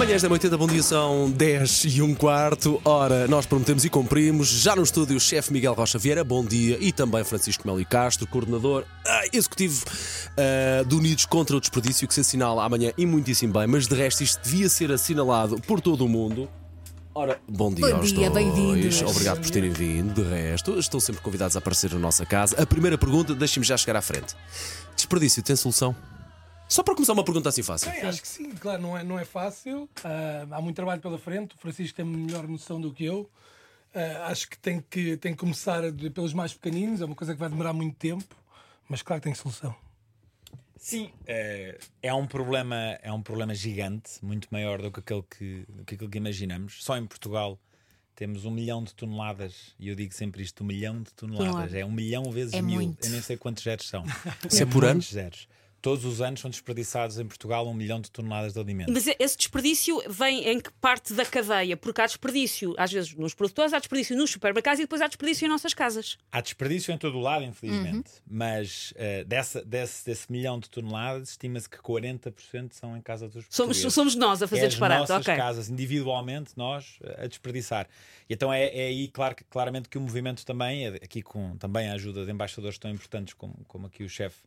Manhãs da 80, bom dia, são 10 e um quarto. Ora, nós prometemos e cumprimos. Já no estúdio, o chefe Miguel Rocha Vieira, bom dia. E também Francisco Melo Castro, coordenador ah, executivo ah, do Unidos contra o Desperdício, que se assinala amanhã e muitíssimo bem. Mas de resto, isto devia ser assinalado por todo o mundo. Ora, bom dia Bom aos dia, dois. bem-vindos. Obrigado por terem vindo. De resto, estão sempre convidados a aparecer na nossa casa. A primeira pergunta, deixem-me já chegar à frente. Desperdício tem solução? Só para começar uma pergunta assim fácil. Sim, acho que sim, claro, não é, não é fácil. Ah, há muito trabalho pela frente. O Francisco tem melhor noção do que eu. Ah, acho que tem, que tem que começar pelos mais pequeninos, é uma coisa que vai demorar muito tempo, mas claro que tem solução. Sim, é, é um problema, é um problema gigante, muito maior do que aquele que, do que, aquele que imaginamos. Só em Portugal temos um milhão de toneladas, e eu digo sempre isto: um milhão de toneladas. Toneladas. É um milhão vezes É mil. muito. Eu nem sei quantos zeros são. Isso é por ano? zeros. Todos os anos são desperdiçados em Portugal um milhão de toneladas de alimentos. Mas esse desperdício vem em que parte da cadeia? Porque há desperdício, às vezes, nos produtores, há desperdício nos supermercados e depois há desperdício em nossas casas. Há desperdício em todo o lado, infelizmente, mas eh, dessa, desse, desse milhão de toneladas, estima-se que 40% são em casa dos Somos, somos nós a fazer é as disparate. nossas ok. casas, individualmente, nós eh, a desperdiçar. E então é, é aí, claro, que- claramente, que o movimento também, eh, aqui com também a ajuda de embaixadores tão importantes como, como aqui o chefe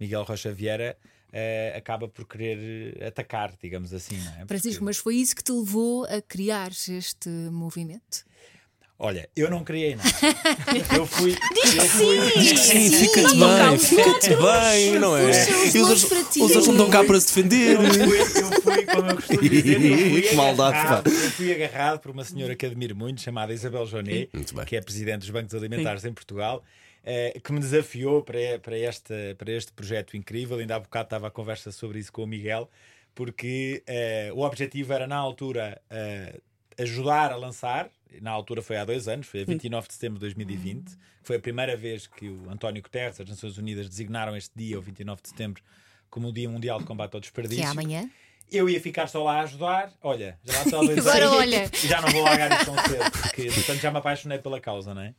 Miguel Rocha Vieira, eh, acaba por querer eh, atacar, digamos assim. Não é? Francisco, Porque- mas foi isso que te levou a criar este movimento? Olha, eu não criei nada. eu fui. eu fui Diz que sim, fica-te Não bem, fica-te bem, não é? Os outros, os não estão cá para se defender. Eu fui, eu fui, como eu costumo dizer, eu fui, Que maldade, eu fui agarrado por uma senhora que admiro muito, chamada Isabel Jonet, que é presidente dos bancos alimentares em Portugal, eh, que me desafiou para, para, este, para este projeto incrível. Ainda há bocado estava a conversa sobre isso com o Miguel, porque eh, o objetivo era, na altura, eh, ajudar a lançar. Na altura foi há dois anos, foi a 29 de setembro de 2020, que foi a primeira vez que o António Guterres, as Nações Unidas, designaram este dia, o 29 de setembro, como o Dia Mundial de Combate ao Desperdício. Que é amanhã? Eu ia ficar só lá a ajudar. Olha, já lá estou há dois Agora anos olha. E já não vou largar isso tão cedo, porque portanto já me apaixonei pela causa, não é?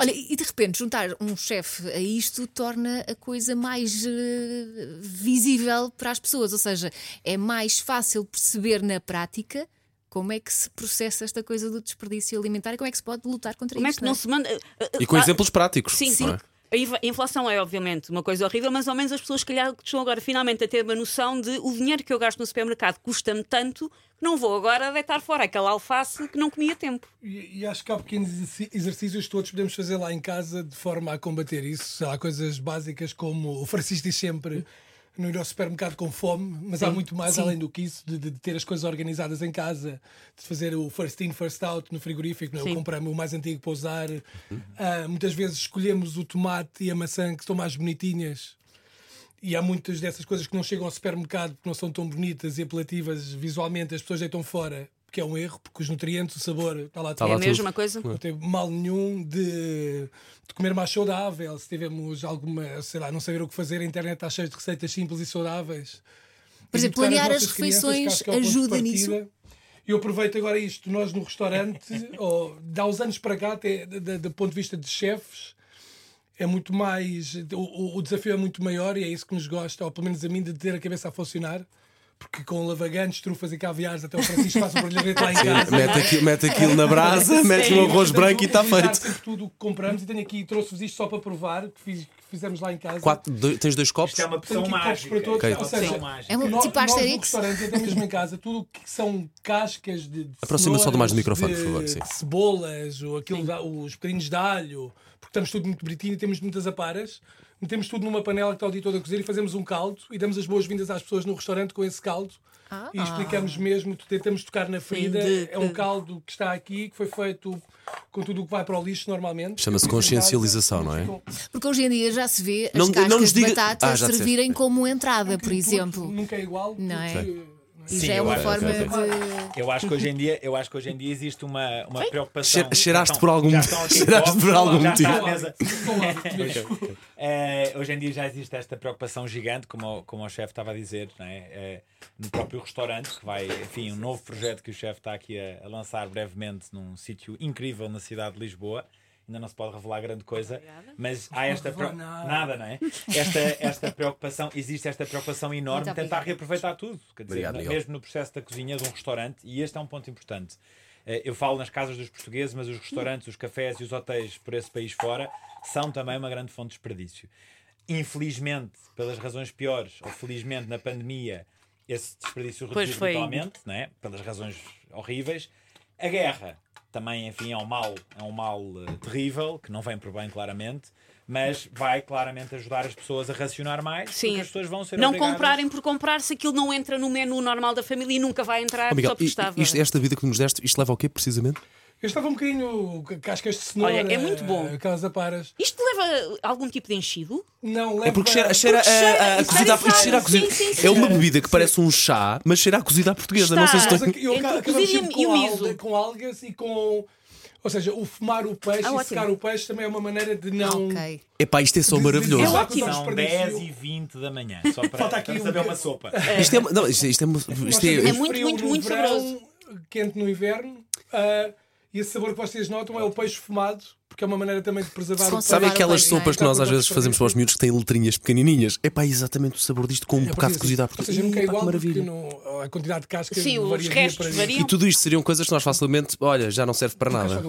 Olha, e de repente juntar um chefe a isto torna a coisa mais eh, visível para as pessoas, ou seja, é mais fácil perceber na prática como é que se processa esta coisa do desperdício alimentar e como é que se pode lutar contra Como é isto. que não se manda. E com Ah, exemplos práticos. Sim, não é? A inf- a inflação é obviamente uma coisa horrível, mas ao menos as pessoas, se calhar, estão agora finalmente a ter uma noção de o dinheiro que eu gasto no supermercado custa-me tanto que não vou agora deitar fora aquela alface que não comia tempo. E, e acho que há pequenos exercícios que todos podemos fazer lá em casa de forma a combater isso. Lá, coisas básicas como o Francisco diz sempre. Não ir ao supermercado com fome, mas há muito mais Sim. além do que isso, de, de ter as coisas organizadas em casa, de fazer o first in, first out no frigorífico, não é? Sim. eu comprei o mais antigo para usar. Ah, muitas vezes escolhemos o tomate e a maçã que estão mais bonitinhas e há muitas dessas coisas que não chegam ao supermercado porque não são tão bonitas e apelativas visualmente, as pessoas deitam fora, porque é um erro, porque os nutrientes, o sabor, está lá Tá é lá a tudo. mesma coisa? não teve mal nenhum de, de comer mais saudável. Se tivermos alguma, sei lá, não saber o que fazer, a internet está cheia de receitas simples e saudáveis. Por exemplo, planear as crianças, que refeições que é ajuda. E eu aproveito agora isto, nós no restaurante, ou, dá uns anos para cá, até do ponto de vista de chefes, é muito mais. O, o- o desafio é muito maior e é isso que nos gosta, ou pelo menos a mim, de ter a cabeça a funcionar. Porque com lavagantes, trufas e caviares, até o Francisco faz um brilharete lá em casa. Mete aquilo, mete aquilo na brasa, mete no arroz branco e está feito. Sempre tudo o que compramos e tenho aqui, trouxe-vos isto só para provar, que, fiz- que fizemos lá em casa. Quatro, dois- tens dois copos? Isto é uma copos mágica. para todos, Ok. ou Uma seja. É uma- nós, tipo nós no Asterix. restaurante, até mesmo em casa, tudo o que são cascas de, de Aproxima só do mais do microfone, de- por favor, sim. cebolas, ou aquilo, da- os bocadinhos de alho, porque estamos tudo muito bonitinho e temos muitas aparas. Metemos tudo numa panela que está o dia todo a cozer e fazemos um caldo e damos as boas-vindas às pessoas no restaurante com esse caldo. Ah. E explicamos mesmo, tentamos tocar na ferida. de- é um de- caldo que está aqui, que foi feito com tudo o que vai para o lixo normalmente. Chama-se consciencialização, não é? Porque hoje em dia já se vê as Não- cascas não nos de diga- batata Ah, servirem como entrada, por Tudo exemplo. Nunca é igual. Não é? Sim, já é eu uma acho- forma de. Eu acho que hoje em dia, eu acho que hoje em dia existe uma, uma preocupação. Cheira- cheiraste por algum- já estão aqui cheiraste por algum já motivo. Eh, hoje em dia já existe esta preocupação gigante, como, o- como o chefe estava a dizer, não é? Eh, no próprio restaurante, que vai, enfim, um novo projeto que o chefe está aqui a, a lançar brevemente num sítio incrível na cidade de Lisboa. Ainda não se pode revelar grande coisa, mas há esta nada. nada, não é? Esta, esta preocupação, existe esta preocupação enorme de tentar obrigada. reaproveitar tudo, quer dizer, Obrigado, mesmo no processo da cozinha de um restaurante, e este é um ponto importante. Eh, Eu falo nas casas dos portugueses, mas os restaurantes, os cafés e os hotéis por esse país fora são também uma grande fonte de desperdício. Infelizmente, pelas razões piores, ou felizmente na pandemia, esse desperdício reduziu totalmente, né? pelas razões horríveis. A guerra também, enfim, é um mal, é um mal eh, terrível, que não vem por bem, claramente, mas vai claramente ajudar as pessoas a racionar mais, Sim. porque as pessoas vão ser Não obrigadas- comprarem por comprar se aquilo não entra no menu normal da família e nunca vai entrar Oh, Miguel, só porque i- estava. isto- esta vida que nos deste, isto leva ao quê, precisamente? Eu estava um bocadinho ca- cascas de cenoura. Olha, é muito bom. eh, Aquelas aparas. Isto leva a algum tipo de enchido? Não, leva. É porque cheira, cheira, Porque cheira, a, a, a cozida é isto cheira a sim, cozida. sim, sim. É uma bebida que parece um chá, mas cheira a cozida à portuguesa. Não sei se Está. estou... Eu Entre o acabamos cozido sempre e o com, alga, com algas e com. Ou seja, o fumar o peixe Ah, e ótimo. secar o peixe também é uma maneira de não. Ok. Epá, isto é só De- de- maravilhoso. de- É ótimo. São Desperdício. 10 e 20 da manhã, só para, Falta aqui para um saber uma sopa. Isto é, não, isto, isto é, isto é, É muito, muito, muito saboroso. Quente no inverno. ah, e esse sabor que vocês notam é o peixe fumado, porque é uma maneira também de preservar o peixe. Sabe o aquelas peixe, não é? sopas que nós às vezes fazemos para os miúdos que têm letrinhas pequenininhas? É exatamente o sabor disto com um É bocado de cozida Ou portuguesa. seja, nunca é igual porque não, a quantidade de casca Sim, os restos variam. E tudo isto seriam coisas que nós facilmente, olha, já não serve para nada.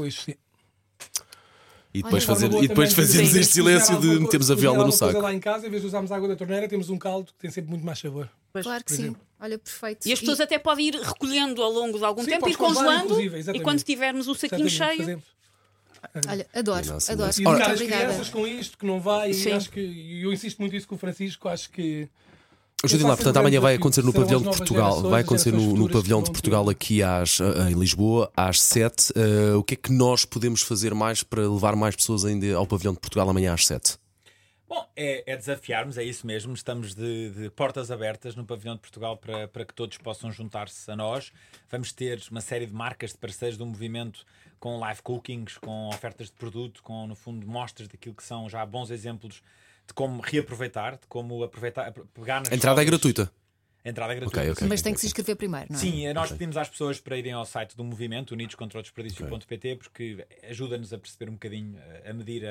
Sim. E depois, Olha, fazer, e depois fazemos este silêncio de metermos a viola no saco. lá em casa, em vez de usarmos água da torneira, temos um caldo que tem sempre muito mais sabor. Claro que sim. Olha, perfeito. E as pessoas até podem ir recolhendo ao longo de algum Sim, tempo, ir congelando e quando tivermos o saquinho Exatamente, cheio. fazemos. Olha, adoro, Nossa, adoro. E educar as crianças com isto, que não vai, Sim. e acho que e eu insisto muito isso com o Francisco, acho que Hoje Eu lá, faço portanto, amanhã vai acontecer no pavilhão de Portugal. Vai acontecer no, no pavilhão de Portugal aqui às, em Lisboa, às 7. o que é que nós podemos fazer mais para levar mais pessoas ainda ao pavilhão de Portugal amanhã às 7? Bom, é, é desafiarmos, é isso mesmo. Estamos de, de portas abertas no Pavilhão de Portugal para, para que todos possam juntar-se a nós. Vamos ter uma série de marcas de parceiros do movimento com live cookings, com ofertas de produto, com, no fundo, mostras daquilo que são já bons exemplos de como reaproveitar, de como aproveitar, pegar nas A entrada é gratuita. A entrada é gratuita. Ok, ok. Mas tem que se inscrever primeiro, não é? Sim, nós pedimos às pessoas para irem ao site do movimento, unidos contra o desperdício.pt, porque ajuda-nos a perceber um bocadinho, a medir a-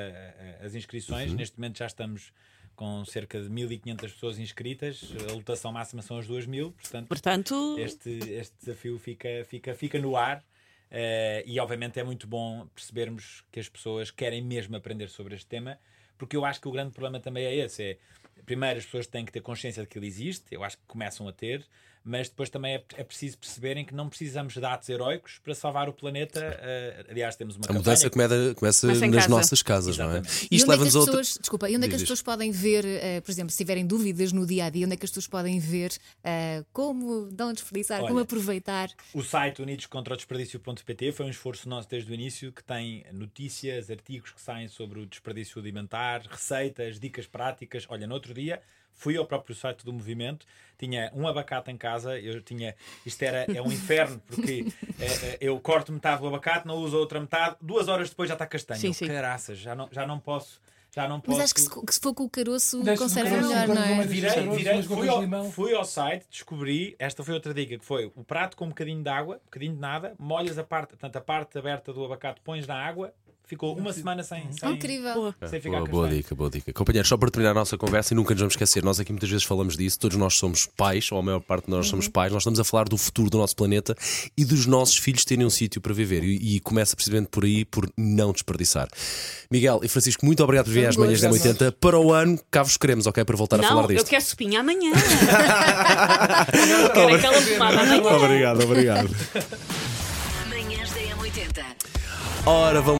a- as inscrições. Uhum. Neste momento já estamos com cerca de 1.500 pessoas inscritas, a lotação máxima são as 2.000, portanto Portanto, este, este desafio fica, fica, fica no ar. eh, e obviamente é muito bom percebermos que as pessoas querem mesmo aprender sobre este tema, porque eu acho que o grande problema também é esse: é primeiro as pessoas têm que ter consciência de que ele existe, eu acho que começam a ter, mas depois também é, é preciso perceberem que não precisamos de atos heróicos para salvar o planeta. eh, aliás, temos uma A mudança começa, começa nas casa. nossas casas, não é? Exatamente. E Isto onde é que leva-nos as a outra. pessoas, desculpa, e onde é que as pessoas podem ver, eh, por exemplo, se tiverem dúvidas no dia a dia, onde é que as pessoas podem ver eh, como não desperdiçar, como Olha, aproveitar? O site Unidos contra o Desperdício.pt foi um esforço nosso desde o início que tem notícias, artigos que saem sobre o desperdício alimentar, receitas, dicas práticas. Olha, no outro dia fui ao próprio site do movimento, tinha um abacate em casa, eu tinha. Isto era, é um inferno, porque eh, eu corto metade do abacate, não uso a outra metade, duas horas depois já está castanho. Sim, sim. Caraças, já não, já não posso. Já não posso. Mas acho que se, que se for com o caroço conserva melhor, não é? Virei, virei, fui, ao, limão. fui ao site, descobri, esta foi outra dica, que foi o prato com um bocadinho de água, um bocadinho de nada, molhas a parte, portanto, a parte aberta do abacate pões na água, ficou uma semana sem, sem, Incrível. sem ficar Boa, boa dica, boa dica. Companheiros, só para terminar a nossa conversa e nunca nos vamos esquecer, nós aqui muitas vezes falamos disso, todos nós somos pais, ou a maior parte de nós Uhum. somos pais, nós estamos a falar do futuro do nosso planeta e dos nossos filhos terem um sítio para viver. E, e começa precisamente por aí, por não desperdiçar. Miguel e Francisco, muito obrigado por virem às manhãs da gosto. 80 Para o ano, cá vos queremos, ok? Para voltar a falar não, eu disto. quero sopinha amanhã. quero aquela pomada amanhã. Obrigado, obrigado. Manhãs da M80. Ora, vamos.